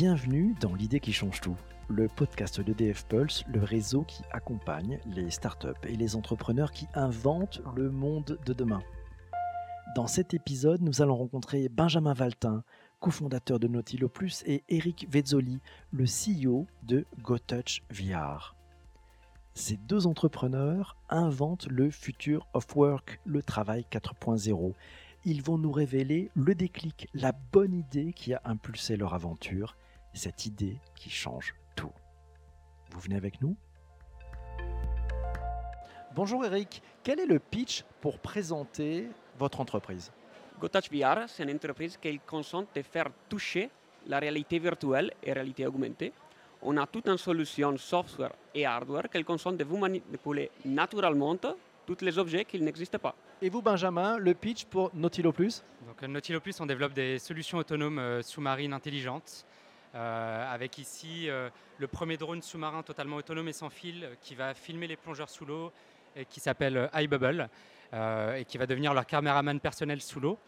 Bienvenue dans l'idée qui change tout, le podcast de DF Pulse, le réseau qui accompagne les startups et les entrepreneurs qui inventent le monde de demain. Dans cet épisode, nous allons rencontrer Benjamin Valtin, cofondateur de Nautilo Plus, et Eric Vezzoli, le CEO de GoTouch VR. Ces deux entrepreneurs inventent le future of work, le travail 4.0. Ils vont nous révéler le déclic, la bonne idée qui a impulsé leur aventure, cette idée qui change tout. Vous venez avec nous? Bonjour Eric, quel est le pitch pour présenter votre entreprise? GoTouch VR, c'est une entreprise qui consente de faire toucher la réalité virtuelle et la réalité augmentée. On a toute une solution software et hardware qui consente de vous manipuler naturellement tous les objets qui n'existent pas. Et vous, Benjamin, le pitch pour Nautilo Plus Donc, Nautilo Plus, on développe des solutions autonomes euh, sous-marines intelligentes. Euh, avec ici euh, le premier drone sous-marin totalement autonome et sans fil qui va filmer les plongeurs sous l'eau et qui s'appelle iBubble et qui va devenir leur caméraman personnel sous l'eau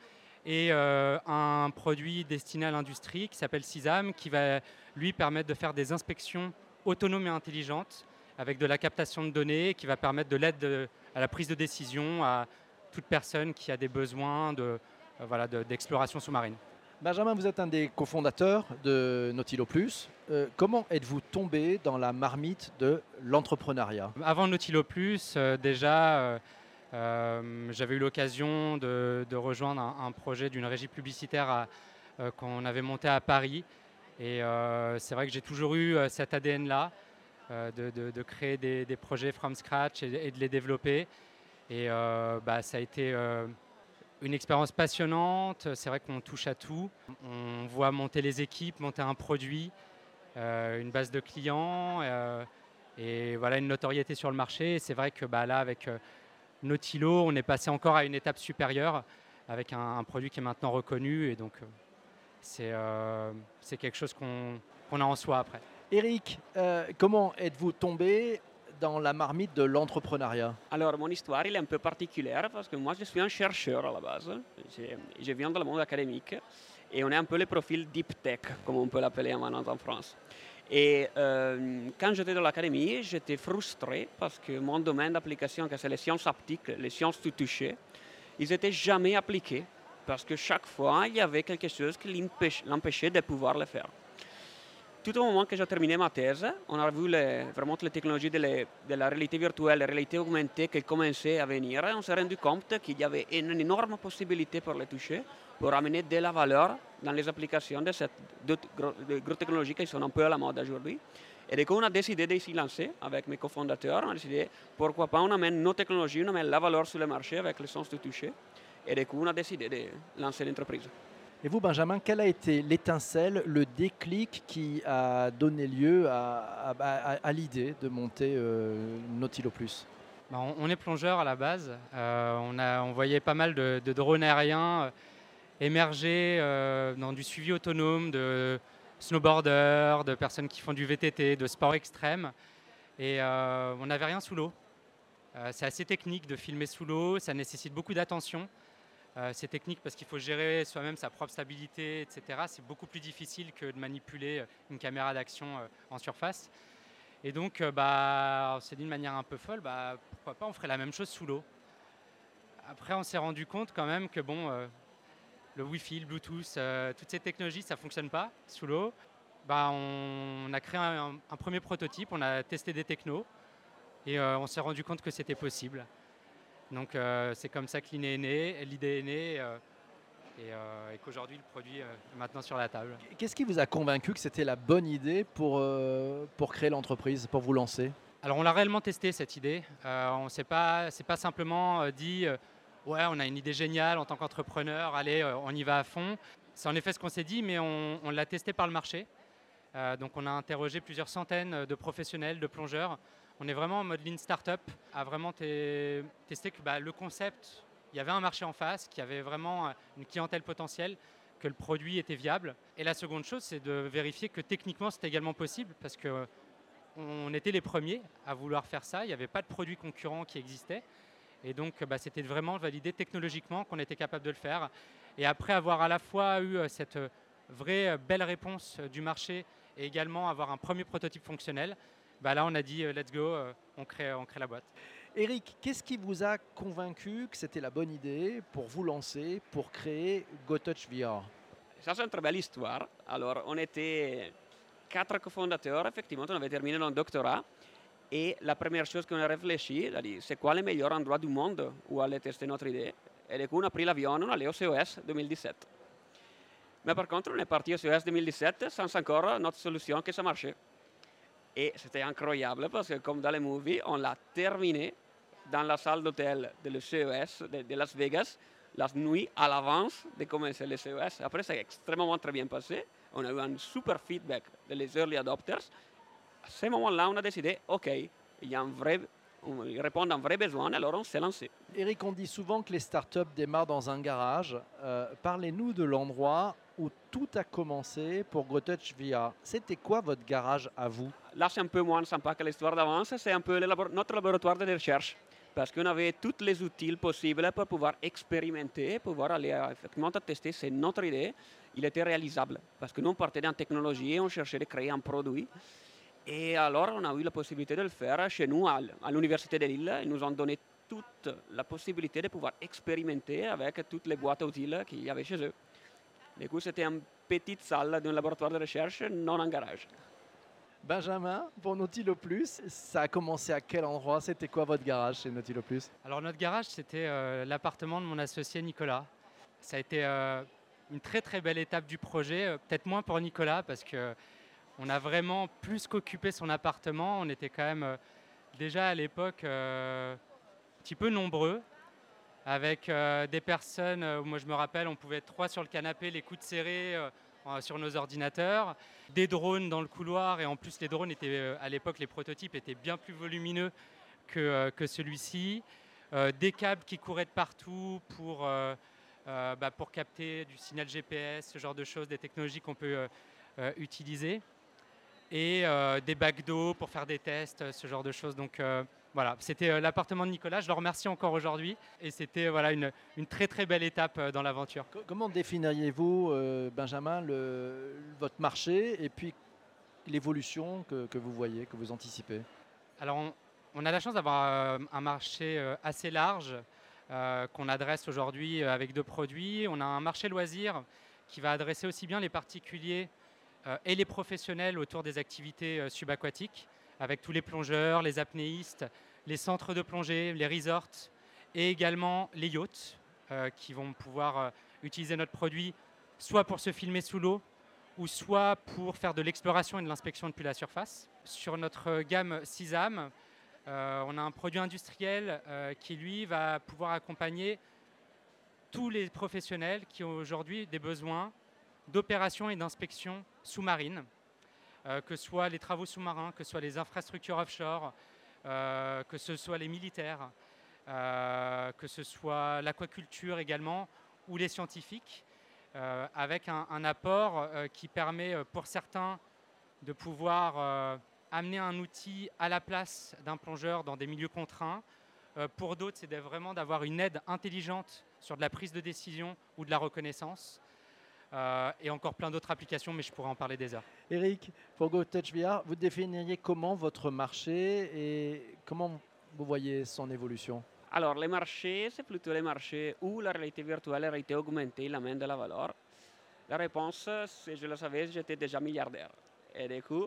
et un produit destiné à l'industrie qui s'appelle Sisam, qui va lui permettre de faire des inspections autonomes et intelligentes avec de la captation de données, qui va permettre de l'aide à la prise de décision à toute personne qui a des besoins de, voilà, d'exploration sous-marine. Benjamin, vous êtes un des cofondateurs de Nautilo Plus. Euh, comment êtes-vous tombé dans la marmite de l'entrepreneuriat? Avant Nautilo Plus, euh, déjà, euh, j'avais eu l'occasion de, rejoindre un, projet d'une régie publicitaire qu'on avait monté à Paris. Et c'est vrai que j'ai toujours eu cet ADN-là, de, créer des, projets from scratch et, de les développer. Et bah, ça a été une expérience passionnante, c'est vrai qu'on touche à tout. On voit monter les équipes, monter un produit, euh, une base de clients euh, et voilà une notoriété sur le marché. C'est vrai que bah, là, avec euh, on est passé encore à une étape supérieure avec un, produit qui est maintenant reconnu et donc c'est quelque chose qu'on a en soi après. Eric, comment êtes-vous tombé dans la marmite de l'entrepreneuriat Alors, mon histoire est un peu particulière parce que moi, je suis un chercheur à la base. Je, viens du monde académique et on est un peu le profil deep tech, comme on peut l'appeler maintenant en France. Et euh, quand j'étais dans l'académie, j'étais frustré parce que mon domaine d'application, que c'est les sciences haptiques, les sciences du toucher, ils n'étaient jamais appliqués parce que chaque fois, il y avait quelque chose qui l'empêchait de pouvoir le faire tout au moment que j'ai terminé ma thèse, on a vu vraiment les technologies de, la réalité virtuelle, la réalité augmentée qui commençaient à venir. On s'est rendu compte qu'il y avait une énorme possibilité pour les toucher, pour amener de la valeur dans les applications de cette deux, grosses technologies qui sont un peu à la mode aujourd'hui. Et du coup, on a décidé de s'y lancer avec mes cofondateurs. On a décidé pourquoi pas on amène nos technologies, on amène la valeur sur le marché avec le sens de toucher. Et du coup, on a décidé de lancer l'entreprise. Et vous, Benjamin, quelle a été l'étincelle, le déclic qui a donné lieu à, l'idée de monter euh, Nautilo Plus? Bah, on, est plongeur à la base. Euh, on, voyait pas mal de, drones aériens euh, émerger dans du suivi autonome, de snowboarders, de personnes qui font du VTT, de sport extrême. Et on n'avait rien sous l'eau. c'est assez technique de filmer sous l'eau, ça nécessite beaucoup d'attention. Euh, c'est technique parce qu'il faut gérer soi-même sa propre stabilité, etc. C'est beaucoup plus difficile que de manipuler euh, une caméra d'action euh, en surface. Et donc, bah, on s'est dit de manière un peu folle, bah, pourquoi pas on ferait la même chose sous l'eau. Après, on s'est rendu compte quand même que bon, le Wi-Fi, le Bluetooth, toutes ces technologies, ça ne fonctionne pas sous l'eau. Bah, on, a créé un, un, premier prototype, on a testé des technos et on s'est rendu compte que c'était possible. Donc euh, c'est comme ça que l'idée est née, l'idée est née euh, euh, et, qu'aujourd'hui le produit est maintenant sur la table. Qu'est-ce qui vous a convaincu que c'était la bonne idée pour, pour créer l'entreprise, pour vous lancer? Alors on l'a réellement testé cette idée. on ne pas, c'est pas simplement dit ouais on a une idée géniale en tant qu'entrepreneur, allez on y va à fond. C'est en effet ce qu'on s'est dit, mais on, on l'a testé par le marché. donc on a interrogé plusieurs centaines de professionnels, de plongeurs on est vraiment en mode lean startup, à vraiment tester que bah, le concept, il y avait un marché en face, qu'il y avait vraiment euh, une clientèle potentielle, que le produit était viable. Et la seconde chose, c'est de vérifier que techniquement, c'était également possible, parce que on était les premiers à vouloir faire ça. Il n'y avait pas de produit concurrent qui existait. Et donc, bah, c'était vraiment valider technologiquement qu'on était capable de le faire. Et après avoir à la fois eu euh, cette vraie belle réponse du marché et également avoir un premier prototype fonctionnel, bah là on a dit let's go, on, crée, on crée la boîte. Eric, qu'est-ce qui vous a convaincu que c'était la bonne idée pour vous lancer, pour créer GoTouch VR Ça, c'est une très belle histoire. Alors, on était quatre cofondateurs, effectivement, on avait terminé notre doctorat. Et la première chose qu'on a réfléchi, c'est quoi le meilleur endroit du monde où aller tester notre idée? Et du coup, on a pris l'avion, on est allé au CES 2017. Mais par contre, on est parti au CES 2017 sans encore notre solution que ça marchait. Et c'était incroyable parce que comme dans les movies, on l'a terminé dans la salle d'hôtel de le CES de, Las Vegas la nuit à l'avance de commencer le CES. Après, c'est extrêmement très bien passé. On a eu un super feedback des early adopters. À ce moment-là, on a décidé, OK, il y a un vrai, on répond à un vrai besoin, alors on s'est lancé. Eric, on dit souvent que les startups démarrent dans un garage. Euh, parlez-nous de l'endroit où tout a commencé pour GoTouch VR. C'était quoi votre garage à vous? Là, c'est un peu moins sympa que l'histoire d'avance. C'est un peu notre laboratoire de recherche parce qu'on avait tous les outils possibles pour pouvoir expérimenter, pouvoir aller euh, effectivement tester. C'est notre idée. Il était réalisable parce que nous, on partait d'une technologie et on cherchait de créer un produit. Et alors, on a eu la possibilité de le faire chez nous, à l'Université de Lille. Ils nous ont donné toute la possibilité de pouvoir expérimenter avec toutes les boîtes utiles qu'il y avait chez eux. Du coup, c'était une petite salle d'un laboratoire de recherche, non un garage. Benjamin, pour Nautilo Plus, ça a commencé à quel endroit? C'était quoi votre garage chez Nautilo Plus? Alors notre garage, c'était euh, l'appartement de mon associé Nicolas. Ça a été euh, une très très belle étape du projet, euh, peut-être moins pour Nicolas parce que on a vraiment plus qu'occupé son appartement. On était quand même déjà à l'époque un petit peu nombreux avec des personnes, moi je me rappelle, on pouvait être trois sur le canapé, les coudes serrés euh, sur nos ordinateurs, des drones dans le couloir et en plus les drones étaient euh, à l'époque les prototypes étaient bien plus volumineux que, euh, celui-ci, des câbles qui couraient de partout pour, bah, pour capter du signal GPS, ce genre de choses, des technologies qu'on peut utiliser et des bacs d'eau pour faire des tests, ce genre de choses. Donc voilà, c'était euh, l'appartement de Nicolas. Je le remercie encore aujourd'hui. Et c'était voilà, une, très très belle étape euh, dans l'aventure. Comment définiriez-vous, euh, Benjamin, le, votre marché et puis l'évolution que, vous voyez, que vous anticipez? Alors, on, a la chance d'avoir un marché assez large qu'on adresse aujourd'hui avec deux produits. On a un marché loisir qui va adresser aussi bien les particuliers et les professionnels autour des activités subaquatiques avec tous les plongeurs, les apnéistes, les centres de plongée, les resorts et également les yachts euh, qui vont pouvoir euh, utiliser notre produit soit pour se filmer sous l'eau ou soit pour faire de l'exploration et de l'inspection depuis la surface. Sur notre gamme Sisam, euh, on a un produit industriel qui lui va pouvoir accompagner tous les professionnels qui ont aujourd'hui des besoins d'opération et d'inspection sous-marine. Euh, que ce soit les travaux sous-marins, que ce soit les infrastructures offshore, euh, que ce soit les militaires, euh, que ce soit l'aquaculture également, ou les scientifiques, avec un, apport qui permet pour certains de pouvoir amener un outil à la place d'un plongeur dans des milieux contraints. pour d'autres, c'est vraiment d'avoir une aide intelligente sur de la prise de décision ou de la reconnaissance. Euh, et encore plein d'autres applications, mais je pourrais en parler des heures. Eric, pour GoTouch VR, vous définiriez comment votre marché et comment vous voyez son évolution? Alors, les marchés, c'est plutôt les marchés où la réalité virtuelle et la réalité augmentée l'amènent de la valeur. La réponse, si je le savais, j'étais déjà milliardaire. Et du coup,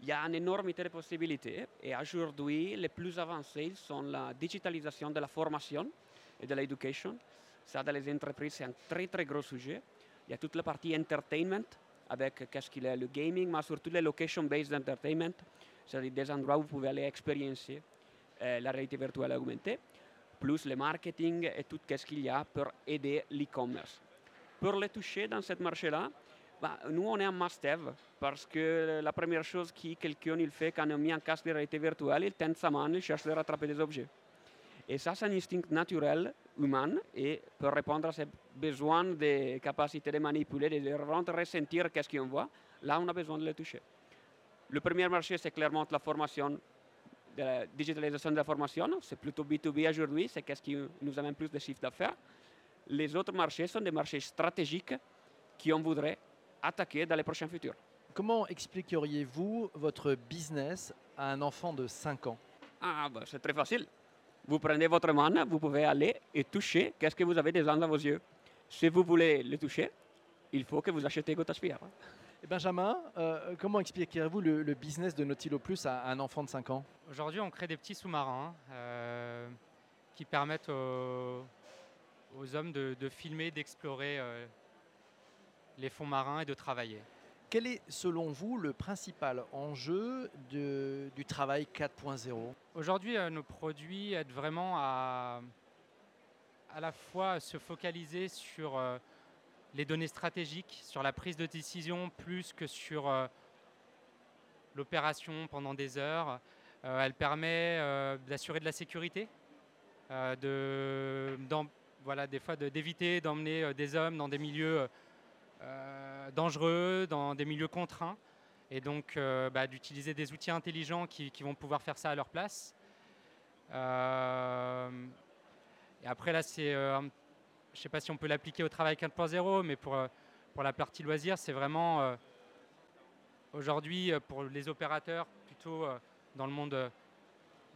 il y a une énormité de possibilités. Et aujourd'hui, les plus avancées sont la digitalisation de la formation et de l'éducation. Ça, dans les entreprises, c'est un très, très gros sujet. Il y a toute la partie entertainment avec qu'est-ce qu'il est le gaming, mais surtout le location-based entertainment, c'est-à-dire des endroits où vous pouvez aller expérimenter euh, la réalité virtuelle augmentée, plus le marketing et tout ce qu'il y a pour aider l'e-commerce. Pour les toucher dans ce marché-là, bah, nous, on est un must-have parce que la première chose que quelqu'un il fait quand on mis un casque de réalité virtuelle, il tente sa main, il cherche à rattraper des objets. Et ça, c'est un instinct naturel humain et pour répondre à ces besoins de capacité de manipuler, de rendre ressentir qu'est-ce qu'on voit, là, on a besoin de le toucher. Le premier marché, c'est clairement la formation, de la digitalisation de la formation. C'est plutôt B2B aujourd'hui, c'est qu'est-ce qui nous amène plus de chiffre d'affaires. Les autres marchés sont des marchés stratégiques qui on voudrait attaquer dans les prochains futurs. Comment expliqueriez-vous votre business à un enfant de 5 ans? Ah, bah, c'est très facile. Vous prenez votre main, vous pouvez aller et toucher qu'est-ce que vous avez déjà dans vos yeux? Si vous voulez le toucher, il faut que vous achetez Gotasphere. Benjamin, euh, comment expliquerez-vous le, le business de Nautilo Plus à un enfant de 5 ans? Aujourd'hui, on crée des petits sous-marins euh, qui permettent aux, aux hommes de, de filmer, d'explorer euh, les fonds marins et de travailler. Quel est, selon vous, le principal enjeu du travail 4.0 Aujourd'hui, euh, nos produits aident vraiment à la fois se focaliser sur euh, les données stratégiques, sur la prise de décision plus que sur euh, l'opération pendant des heures. Elle permet d'assurer de la sécurité, des fois d'éviter d'emmener des hommes dans des milieux dangereux, dans des milieux contraints, et donc euh, bah, d'utiliser des outils intelligents qui, vont pouvoir faire ça à leur place. Euh, et après, là, c'est. euh, je ne sais pas si on peut l'appliquer au travail 4.0, mais pour, euh, pour la partie loisirs, c'est vraiment. euh, Aujourd'hui, euh, pour les opérateurs, plutôt euh, dans le monde euh,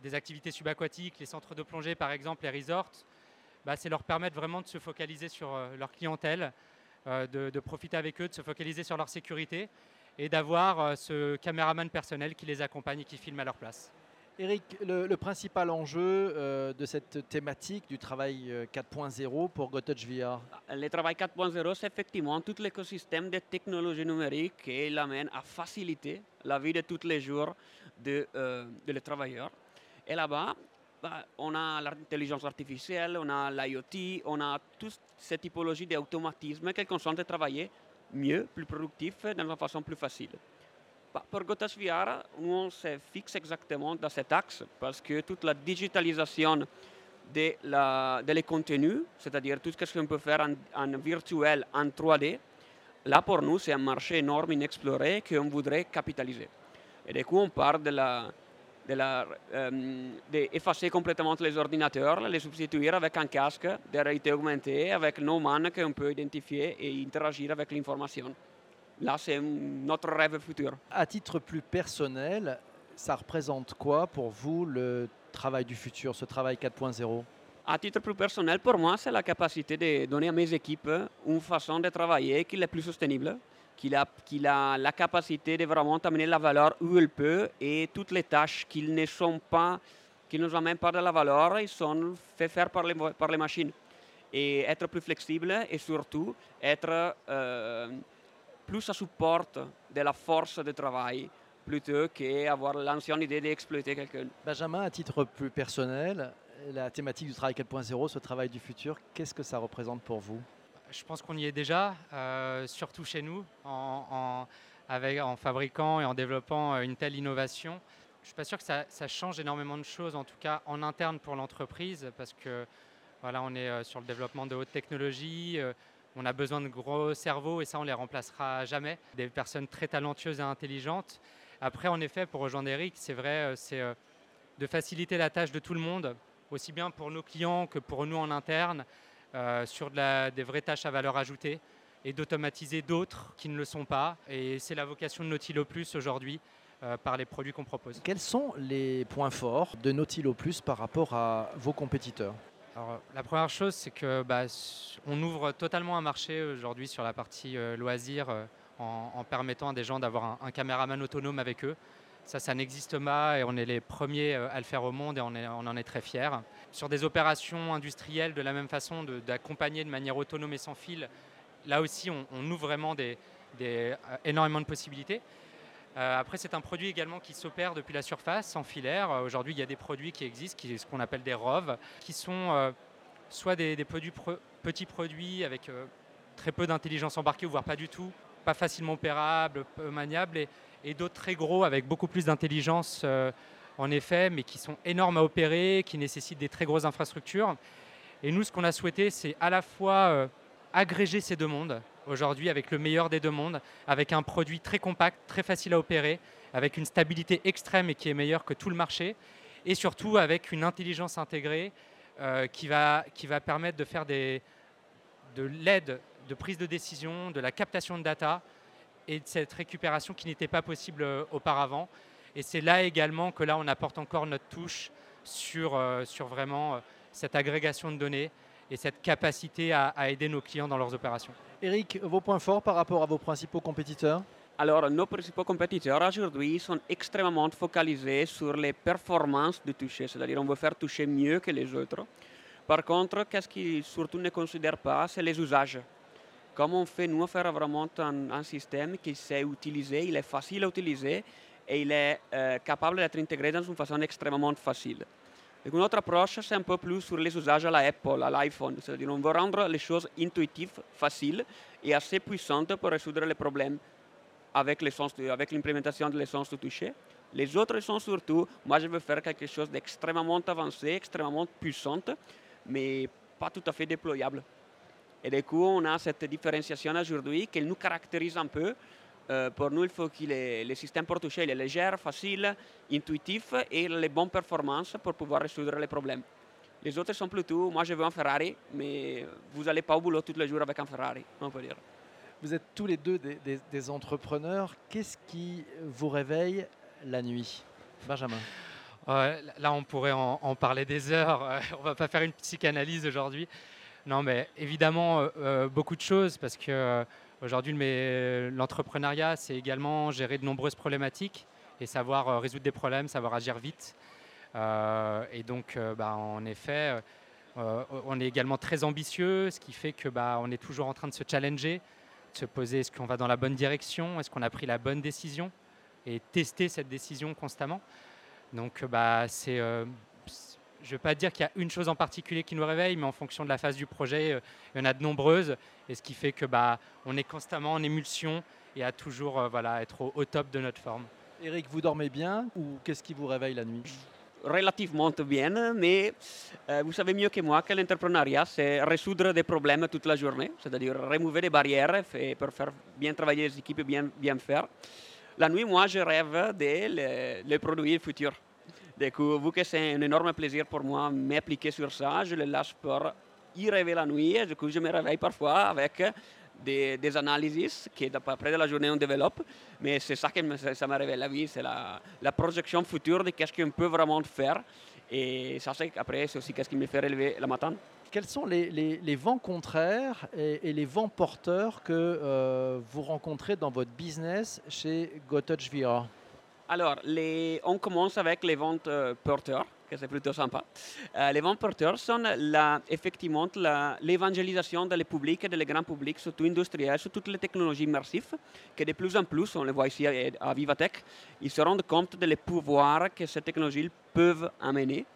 des activités subaquatiques, les centres de plongée par exemple, les resorts, bah, c'est leur permettre vraiment de se focaliser sur euh, leur clientèle, euh, de, de profiter avec eux, de se focaliser sur leur sécurité et d'avoir euh, ce caméraman personnel qui les accompagne et qui filme à leur place. Eric, le, le principal enjeu euh, de cette thématique du travail euh, 4.0 pour GoTouch VR Le travail 4.0, c'est effectivement tout l'écosystème des technologies numériques qui l'amène à faciliter la vie de tous les jours de, euh, de les travailleurs. Et là-bas, bah, on a l'intelligence artificielle, on a l'IoT, on a toutes ces typologies d'automatisme qui consentent de travailler mieux, plus productif, d'une façon plus facile. Bah, pour Gotas VR, nous on se fixe exactement dans cet axe parce que toute la digitalisation de, contenus, c'est-à-dire tout ce qu'on peut faire en, en virtuel, en 3D, là pour nous c'est un marché énorme, inexploré, qu'on voudrait capitaliser. Et du coup on part de la, de la, euh, d'effacer complètement les ordinateurs, les substituer avec un casque de réalité augmentée, avec nos mains qu'on peut identifier et interagir avec l'information. Là, c'est notre rêve futur. À titre plus personnel, ça représente quoi pour vous le travail du futur, ce travail 4.0 À titre plus personnel, pour moi, c'est la capacité de donner à mes équipes une façon de travailler qui est plus soutenable, qui a, qui a la capacité de vraiment amener la valeur où elle peut et toutes les tâches qui ne sont pas, qui ne nous amènent pas de la valeur, ils sont faites faire par les, par les machines. Et être plus flexible et surtout être euh, plus à support de la force de travail plutôt qu'avoir l'ancienne idée d'exploiter quelqu'un. Benjamin, à titre plus personnel, la thématique du travail 4.0, ce travail du futur, qu'est-ce que ça représente pour vous? Je pense qu'on y est déjà, euh, surtout chez nous, en, fabriquant et en développant euh, une telle innovation. Je ne suis pas sûr que ça, change énormément de choses, en tout cas en interne pour l'entreprise, parce que voilà, on est euh, sur le développement de haute technologie. euh, on a besoin de gros cerveaux et ça, on les remplacera jamais. Des personnes très talentueuses et intelligentes. Après, en effet, pour rejoindre Eric, c'est vrai, c'est de faciliter la tâche de tout le monde, aussi bien pour nos clients que pour nous en interne, euh, sur de la- des vraies tâches à valeur ajoutée et d'automatiser d'autres qui ne le sont pas. Et c'est la vocation de Nautilo Plus aujourd'hui euh, par les produits qu'on propose. Quels sont les points forts de Nautilo Plus par rapport à vos compétiteurs Alors, la première chose, c'est que bah, on ouvre totalement un marché aujourd'hui sur la partie euh, loisirs en, en permettant à des gens d'avoir un, un caméraman autonome avec eux. Ça, ça n'existe pas et on est les premiers euh, à le faire au monde et on, en est très fiers. Sur des opérations industrielles, de la même façon, de- d'accompagner de, manière autonome et sans fil, là aussi, on, ouvre vraiment des, euh, énormément de possibilités. Euh, après, c'est un produit également qui s'opère depuis la surface, sans filaire. Aujourd'hui, il y a des produits qui existent, qui, ce qu'on appelle des ROV, qui sont soit des, produits pro- petits produits avec très peu d'intelligence embarquée, voire pas du tout, pas facilement opérables, peu maniables, et d'autres très gros avec beaucoup plus d'intelligence euh, en effet, mais qui sont énormes à opérer, qui nécessitent des très grosses infrastructures. Et nous, ce qu'on a souhaité, c'est à la fois euh, agréger ces deux mondes aujourd'hui avec le meilleur des deux mondes, avec un produit très compact, très facile à opérer, avec une stabilité extrême et qui est meilleure que tout le marché, et surtout avec une intelligence intégrée euh, qui, va, permettre de faire de l'aide de prise de décision, de la captation de data et de cette récupération qui n'était pas possible auparavant. Et c'est là également que là, on apporte encore notre touche sur, sur vraiment cette agrégation de données et cette capacité à, aider nos clients dans leurs opérations. Eric, vos points forts par rapport à vos principaux compétiteurs? Alors, nos principaux compétiteurs aujourd'hui sont extrêmement focalisés sur les performances de toucher, c'est-à-dire on veut faire toucher mieux que les autres. Par contre, qu'est-ce qu'ils surtout ne considèrent pas, c'est les usages. Comme on fait, nous, faire vraiment un, système qui sait utiliser, il est facile à utiliser et il est euh, capable d'être intégré dans une façon extrêmement facile. Une autre approche, c'est un peu plus sur les usages à l'Apple, à l'iPhone. C'est-à-dire on veut rendre les choses intuitives, faciles et assez puissantes pour résoudre les problèmes avec l'implémentation de l'essence de toucher. Les autres sont surtout, moi je veux faire quelque chose d'extrêmement avancé, extrêmement puissant, mais pas tout à fait déployable. Et du coup, on a cette différenciation aujourd'hui qui nous caractérise un peu euh, pour nous, il faut que le système pour toucher est léger, facile, intuitif et les bonnes performances pour pouvoir résoudre les problèmes. Les autres sont plutôt, moi je veux un Ferrari, mais vous n'allez pas au boulot tous les jours avec un Ferrari, on peut dire. Vous êtes tous les deux des, entrepreneurs. Qu'est-ce qui vous réveille la nuit? Benjamin Là, on pourrait en, parler des heures. on ne va pas faire une psychanalyse aujourd'hui. Non, mais évidemment, euh, euh, beaucoup de choses parce que Aujourd'hui, l'entrepreneuriat, c'est également gérer de nombreuses problématiques et savoir euh, résoudre des problèmes, savoir agir vite. Euh, et donc, euh, bah, en effet, on est également très ambitieux, ce qui fait que bah, on est toujours en train de se challenger, de se poser est-ce qu'on va dans la bonne direction, est-ce qu'on a pris la bonne décision et tester cette décision constamment. Donc, bah, c'est je ne vais pas dire qu'il y a une chose en particulier qui nous réveille, mais en fonction de la phase du projet, euh, il y en a de nombreuses. Et ce qui fait que bah, on est constamment en émulsion et à toujours euh, voilà, être au, top de notre forme. Eric, vous dormez bien ou qu'est-ce qui vous réveille la nuit? Relativement bien, mais euh, vous savez mieux que moi que l'entrepreneuriat, c'est résoudre des problèmes toute la journée, c'est-à-dire remover des barrières pour faire bien travailler les équipes et bien, bien faire. La nuit, moi, je rêve des les produits futurs. Du coup, vu que c'est un énorme plaisir pour moi m'appliquer sur ça, je le lâche pour y rêver la nuit. Et du coup, je me réveille parfois avec des, analyses qu'après de la journée on développe. Mais c'est ça qui me, ça me révèle la vie, c'est la, projection future de qu'est-ce qu'on peut vraiment faire. Et ça, c'est après, c'est aussi qu'est-ce qui me fait relever le matin. Quels sont les, vents contraires et, les vents porteurs que euh, vous rencontrez dans votre business chez GoTouch Vira alors, on commence avec les ventes euh, porteurs, que c'est plutôt sympa. Euh, les ventes porteurs sont effectivement l'évangélisation des publics des grands publics, surtout industriels, sur toutes les technologies immersives, que de plus en plus, on le voit ici à, Vivatech, ils se rendent compte des pouvoirs que ces technologies peuvent amener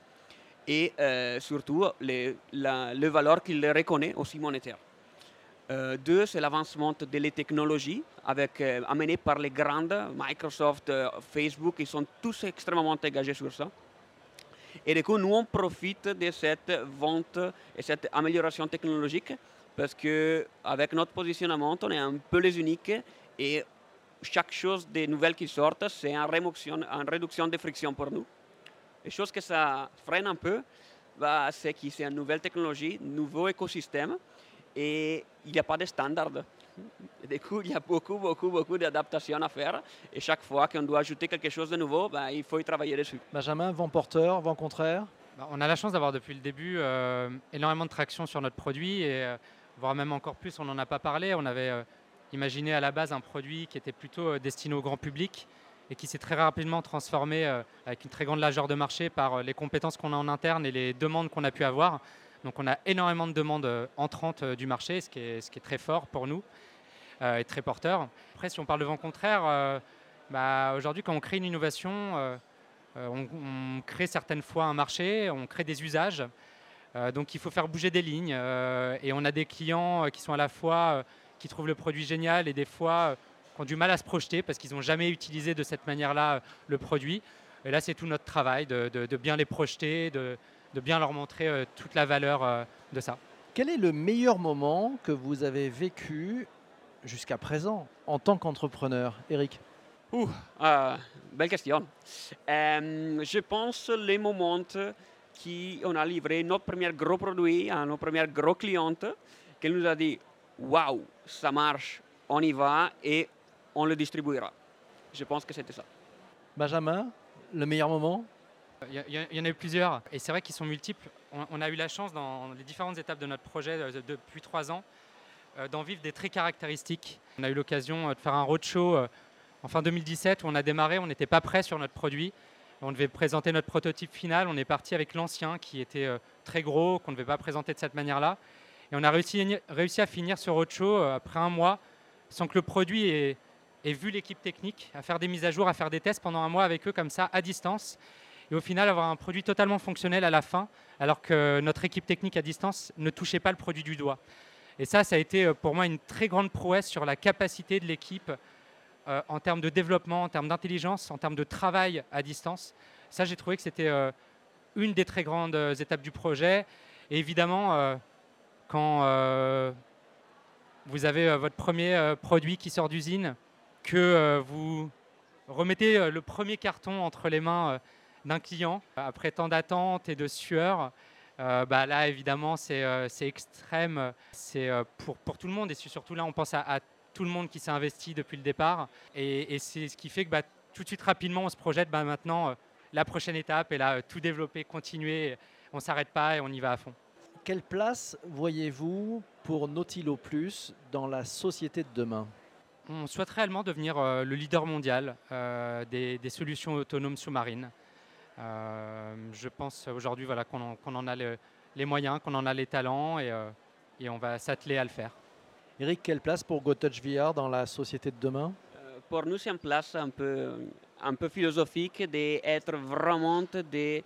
et euh, surtout la, le valeur qu'ils reconnaissent aussi monétaire. Euh, deux, c'est l'avancement des technologies avec, euh, amené par les grandes, Microsoft, euh, Facebook, ils sont tous extrêmement engagés sur ça. Et du coup, nous, on profite de cette vente et cette amélioration technologique parce qu'avec notre positionnement, on est un peu les uniques et chaque chose des nouvelles qui sortent, c'est une réduction, une réduction de friction pour nous. Les choses que ça freine un peu, bah, c'est que c'est une nouvelle technologie, nouveau écosystème et il n'y a pas de standard. Du coup, il y a beaucoup, beaucoup, beaucoup d'adaptations à faire. Et chaque fois qu'on doit ajouter quelque chose de nouveau, ben, il faut y travailler dessus. Benjamin, vent porteur, vent contraire? Bah, On a la chance d'avoir depuis le début euh, énormément de traction sur notre produit, et euh, voire même encore plus, on n'en a pas parlé. On avait euh, imaginé à la base un produit qui était plutôt destiné au grand public et qui s'est très rapidement transformé avec une très grande largeur de marché par les compétences qu'on a en interne et les demandes qu'on a pu avoir. Donc on a énormément de demandes euh, entrantes euh, du marché, ce qui est, très fort pour nous euh, et très porteur. Après, si on parle de vent contraire, bah, aujourd'hui, quand on crée une innovation, on, crée certaines fois un marché, on crée des usages. donc il faut faire bouger des lignes. et on a des clients qui sont à la fois qui trouvent le produit génial et des fois qui ont du mal à se projeter parce qu'ils n'ont jamais utilisé de cette manière-là le produit. Et là, c'est tout notre travail de, bien les projeter, de bien leur montrer euh, toute la valeur euh, de ça. Quel est le meilleur moment que vous avez vécu jusqu'à présent en tant qu'entrepreneur, Eric? Ouh, euh, belle question. je pense les moments qui on a livré notre premier gros produit à nos premières gros clientes, qu'elle nous a dit waouh, ça marche, on y va et on le distribuera. Je pense que c'était ça. Benjamin, le meilleur moment? Il y, en a eu plusieurs, et c'est vrai qu'ils sont multiples. On, a eu la chance dans les différentes étapes de notre projet euh, depuis trois ans euh, d'en vivre des traits caractéristiques. On a eu l'occasion de faire un roadshow en fin 2017 où on a démarré, on n'était pas prêt sur notre produit. On devait présenter notre prototype final. On est parti avec l'ancien qui était très gros, qu'on ne devait pas présenter de cette manière-là. Et on a réussi, réussi à finir ce roadshow après un mois sans que le produit ait, ait vu l'équipe technique, à faire des mises à jour, à faire des tests pendant un mois avec eux comme ça, à distance. Et au final, avoir un produit totalement fonctionnel à la fin, alors que notre équipe technique à distance ne touchait pas le produit du doigt. Et ça, ça a été euh, pour moi une très grande prouesse sur la capacité de l'équipe euh, en termes de développement, en termes d'intelligence, en termes de travail à distance. Ça, j'ai trouvé que c'était euh, une des très grandes étapes du projet. Et évidemment, quand vous avez votre premier produit qui sort d'usine, que vous remettez le premier carton entre les mains d'un client après tant d'attente et de sueur. bah là, évidemment, c'est extrême. C'est pour, pour tout le monde. Et surtout là, on pense à, tout le monde qui s'est investi depuis le départ. Et, c'est ce qui fait que bah, tout de suite, rapidement, on se projette bah, maintenant la prochaine étape. Et là, tout développer, continuer. On ne s'arrête pas et on y va à fond. Quelle place voyez-vous pour Nautilo Plus dans la société de demain? On souhaite réellement devenir euh, le leader mondial euh, des, solutions autonomes sous-marines. Euh, je pense aujourd'hui voilà, qu'on en, a les moyens, qu'on en a les talents et, et on va s'atteler à le faire. Eric, quelle place pour GoTouch VR dans la société de demain? Pour nous, c'est une place un peu, un peu philosophique d'être vraiment des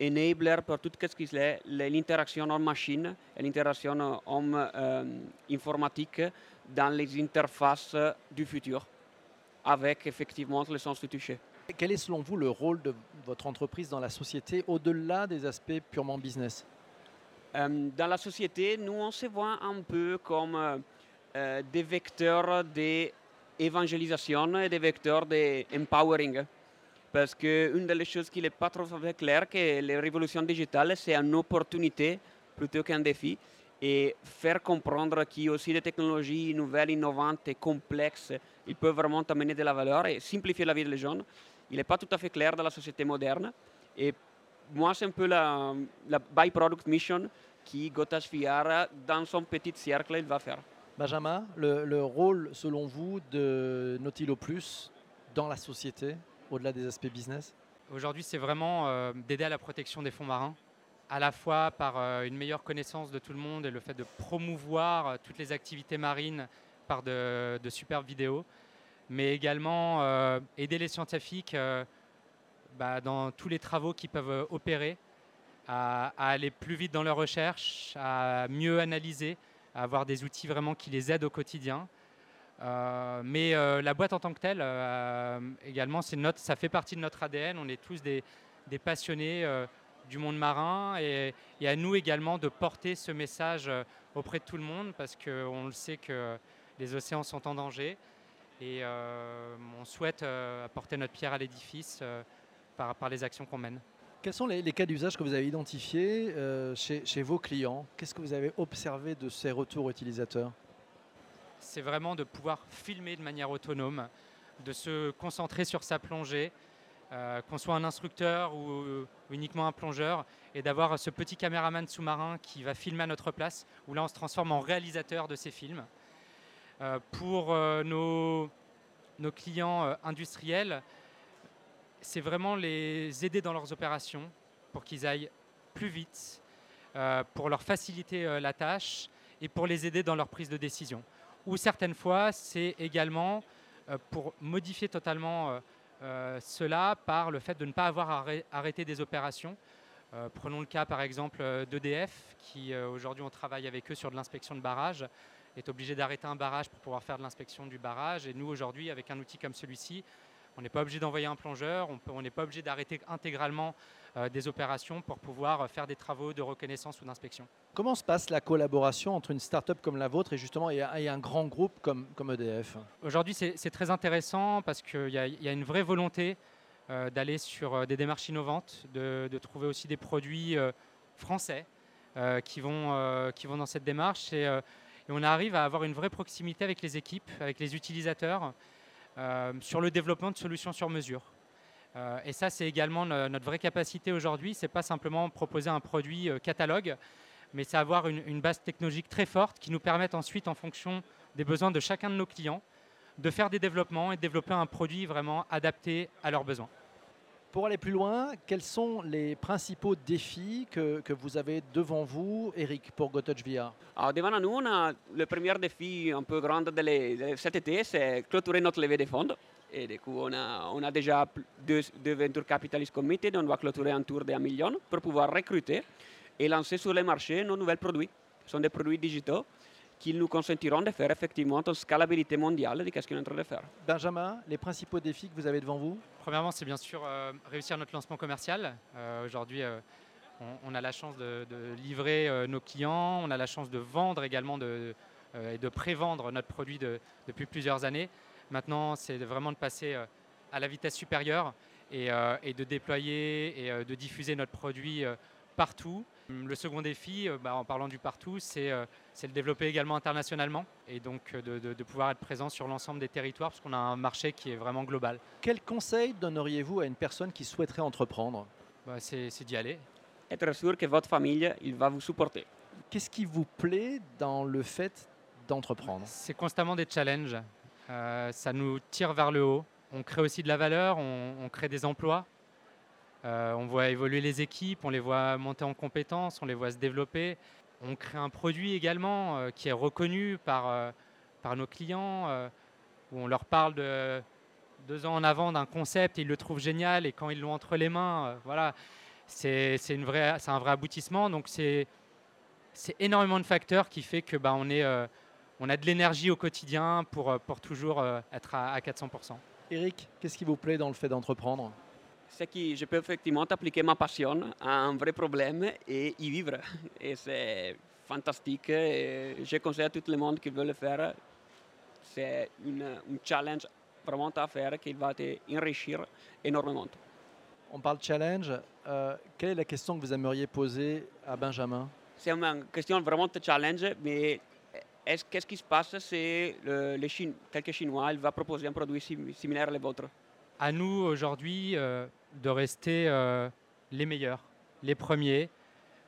enabler pour tout ce qui est l'interaction homme-machine et l'interaction homme-informatique dans les interfaces du futur, avec effectivement le sens du toucher. Quel est selon vous le rôle de votre entreprise dans la société au-delà des aspects purement business? Euh, Dans la société, nous on se voit un peu comme euh, des vecteurs d'évangélisation et des vecteurs d'empowering. Parce qu'une des choses qui n'est pas trop claire, c'est que la révolution digitale, c'est une opportunité plutôt qu'un défi. Et faire comprendre qu'il y a aussi des technologies nouvelles, innovantes et complexes, ils peuvent vraiment amener de la valeur et simplifier la vie des gens. Il n'est pas tout à fait clair dans la société moderne. Et moi, c'est un peu la, la byproduct mission qui Gotas VR, dans son petit cercle, il va faire. Benjamin, le, le rôle, selon vous, de Nautilo Plus dans la société au-delà des aspects business? Aujourd'hui, c'est vraiment euh, d'aider à la protection des fonds marins, à la fois par euh, une meilleure connaissance de tout le monde et le fait de promouvoir euh, toutes les activités marines par de, superbes vidéos, mais également aider les scientifiques bah, dans tous les travaux qu'ils peuvent opérer, à, aller plus vite dans leurs recherches, à mieux analyser, à avoir des outils vraiment qui les aident au quotidien. Euh, mais euh, la boîte en tant que telle, euh, également, ça fait partie de notre ADN. On est tous des, passionnés du monde marin et, à nous également de porter ce message auprès de tout le monde parce qu'on le sait que les océans sont en danger et on souhaite apporter notre pierre à l'édifice par, par, les actions qu'on mène. Quels sont les, cas d'usage que vous avez identifiés chez, chez vos clients? Qu'est-ce que vous avez observé de ces retours utilisateurs? C'est vraiment de pouvoir filmer de manière autonome, de se concentrer sur sa plongée, euh, qu'on soit un instructeur ou, uniquement un plongeur, et d'avoir ce petit caméraman sous-marin qui va filmer à notre place, où là on se transforme en réalisateur de ces films. Euh, pour euh, nos, clients industriels, c'est vraiment les aider dans leurs opérations pour qu'ils aillent plus vite, pour leur faciliter la tâche et pour les aider dans leur prise de décision ou certaines fois, c'est également euh, pour modifier totalement euh, euh, cela par le fait de ne pas avoir arrêté des opérations. prenons le cas par exemple d'EDF, qui aujourd'hui on travaille avec eux sur de l'inspection de barrage, est obligé d'arrêter un barrage pour pouvoir faire de l'inspection du barrage. Et nous aujourd'hui, avec un outil comme celui-ci, on n'est pas obligé d'envoyer un plongeur, on n'est pas obligé d'arrêter intégralement euh, des opérations pour pouvoir euh, faire des travaux de reconnaissance ou d'inspection. Comment se passe la collaboration entre une start-up comme la vôtre et justement et un grand groupe comme, comme EDF Aujourd'hui, c'est très intéressant parce qu'il y, y, a une vraie volonté euh, d'aller sur des démarches innovantes, de, de, trouver aussi des produits français qui, vont, qui vont dans cette démarche. Et, et, on arrive à avoir une vraie proximité avec les équipes, avec les utilisateurs. sur le développement de solutions sur mesure. et ça, c'est également notre vraie capacité aujourd'hui. C'est pas simplement proposer un produit catalogue, mais c'est avoir une, une, base technologique très forte qui nous permette ensuite, en fonction des besoins de chacun de nos clients, de faire des développements et de développer un produit vraiment adapté à leurs besoins. Pour aller plus loin, quels sont les principaux défis que, que vous avez devant vous, Eric, pour GoTouch VR Alors, devant nous, on a le premier défi un peu grand de, de cet été, c'est clôturer notre levée de fonds. Et du coup, on a, déjà deux, deux venture capitalists committed, on doit clôturer un tour 1 million pour pouvoir recruter et lancer sur le marché nos nouveaux produits. Ce sont des produits digitaux qui nous consentiront de faire effectivement une scalabilité mondiale de ce qu'on est en train de faire. Benjamin, les principaux défis que vous avez devant vous? Premièrement, c'est bien sûr euh, réussir notre lancement commercial. Euh, aujourd'hui, euh, on, a la chance de, livrer nos clients, on a la chance de vendre également de, et de prévendre notre produit depuis plusieurs années. Maintenant, c'est vraiment de passer à la vitesse supérieure et, et de déployer et de diffuser notre produit partout. Le second défi, euh, bah, en parlant du partout, euh, c'est le développer également internationalement et donc euh, de, pouvoir être présent sur l'ensemble des territoires parce qu'on a un marché qui est vraiment global. Quel conseil donneriez-vous à une personne qui souhaiterait entreprendre? Bah, C'est d'y aller. Être sûr que votre famille il va vous supporter. Qu'est-ce qui vous plaît dans le fait d'entreprendre? C'est constamment des challenges. ça nous tire vers le haut. On crée aussi de la valeur, on crée des emplois. Euh, on voit évoluer les équipes, on les voit monter en compétences, on les voit se développer. On crée un produit également euh, qui est reconnu par, euh, par nos clients, où on leur parle de deux ans en avant d'un concept, et ils le trouvent génial, et quand ils l'ont entre les mains, voilà, c'est un vrai aboutissement. Donc c'est énormément de facteurs qui fait que bah, on, on a de l'énergie au quotidien pour, pour toujours être à, à 400%. Eric, qu'est-ce qui vous plaît dans le fait d'entreprendre? C'est que je peux effectivement appliquer ma passion à un vrai problème et y vivre. Et c'est fantastique. Et je conseille à tout le monde qui veut le faire. C'est un challenge vraiment à faire qui va t'enrichir énormément. On parle challenge. Euh, quelle est la question que vous aimeriez poser à Benjamin? C'est une question vraiment de challenge, mais qu'est-ce qui se passe si le, les quelques Chinois il va proposer un produit similaire à vôtre? À nous, aujourd'hui, euh, de rester euh, les meilleurs, les premiers,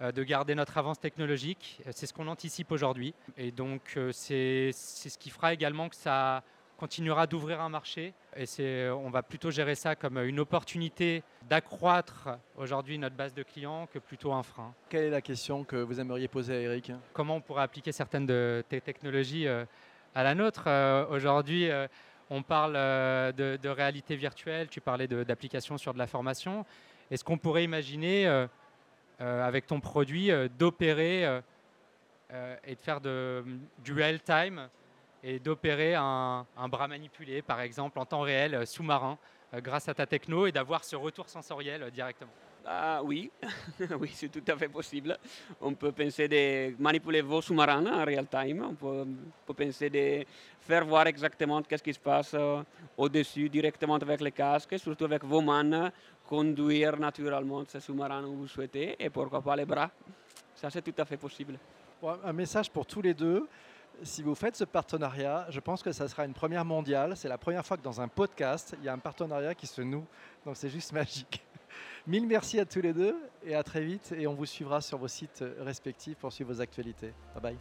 euh, de garder notre avance technologique. C'est ce qu'on anticipe aujourd'hui. Et donc, euh, c'est ce qui fera également que ça continuera d'ouvrir un marché. Et on va plutôt gérer ça comme une opportunité d'accroître aujourd'hui notre base de clients que plutôt un frein. Quelle est la question que vous aimeriez poser à Eric? Comment on pourrait appliquer certaines de tes technologies à la nôtre? Aujourd'hui, on parle euh, de, réalité virtuelle, tu parlais d'applications sur de la formation. Est-ce qu'on pourrait imaginer, euh, euh, avec ton produit, d'opérer et de faire du real-time et d'opérer un, bras manipulé, par exemple, en temps réel, sous-marin, grâce à ta techno, et d'avoir ce retour sensoriel directement? Ah, oui, oui, c'est tout à fait possible. On peut penser de manipuler vos sous-marins en real time. On peut, penser de faire voir exactement ce qui se passe euh, au-dessus directement avec les casques, surtout avec vos mains, conduire naturellement ce sous-marin où vous souhaitez et pourquoi pas les bras. Ça, c'est tout à fait possible. un message pour tous les deux. Si vous faites ce partenariat, je pense que ça sera une première mondiale. C'est la première fois que dans un podcast, il y a un partenariat qui se noue. Donc c'est juste magique. Mille merci à tous les deux et à très vite. Et on vous suivra sur vos sites respectifs pour suivre vos actualités. Bye bye.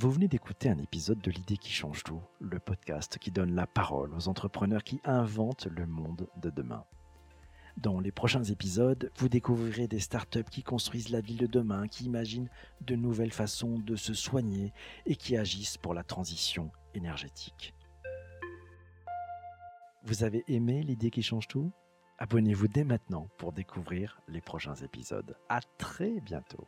Vous venez d'écouter un épisode de L'idée qui change tout, le podcast qui donne la parole aux entrepreneurs qui inventent le monde de demain. Dans les prochains épisodes, vous découvrirez des startups qui construisent la ville de demain, qui imaginent de nouvelles façons de se soigner et qui agissent pour la transition énergétique. Vous avez aimé l'idée qui change tout? Abonnez-vous dès maintenant pour découvrir les prochains épisodes. À très bientôt.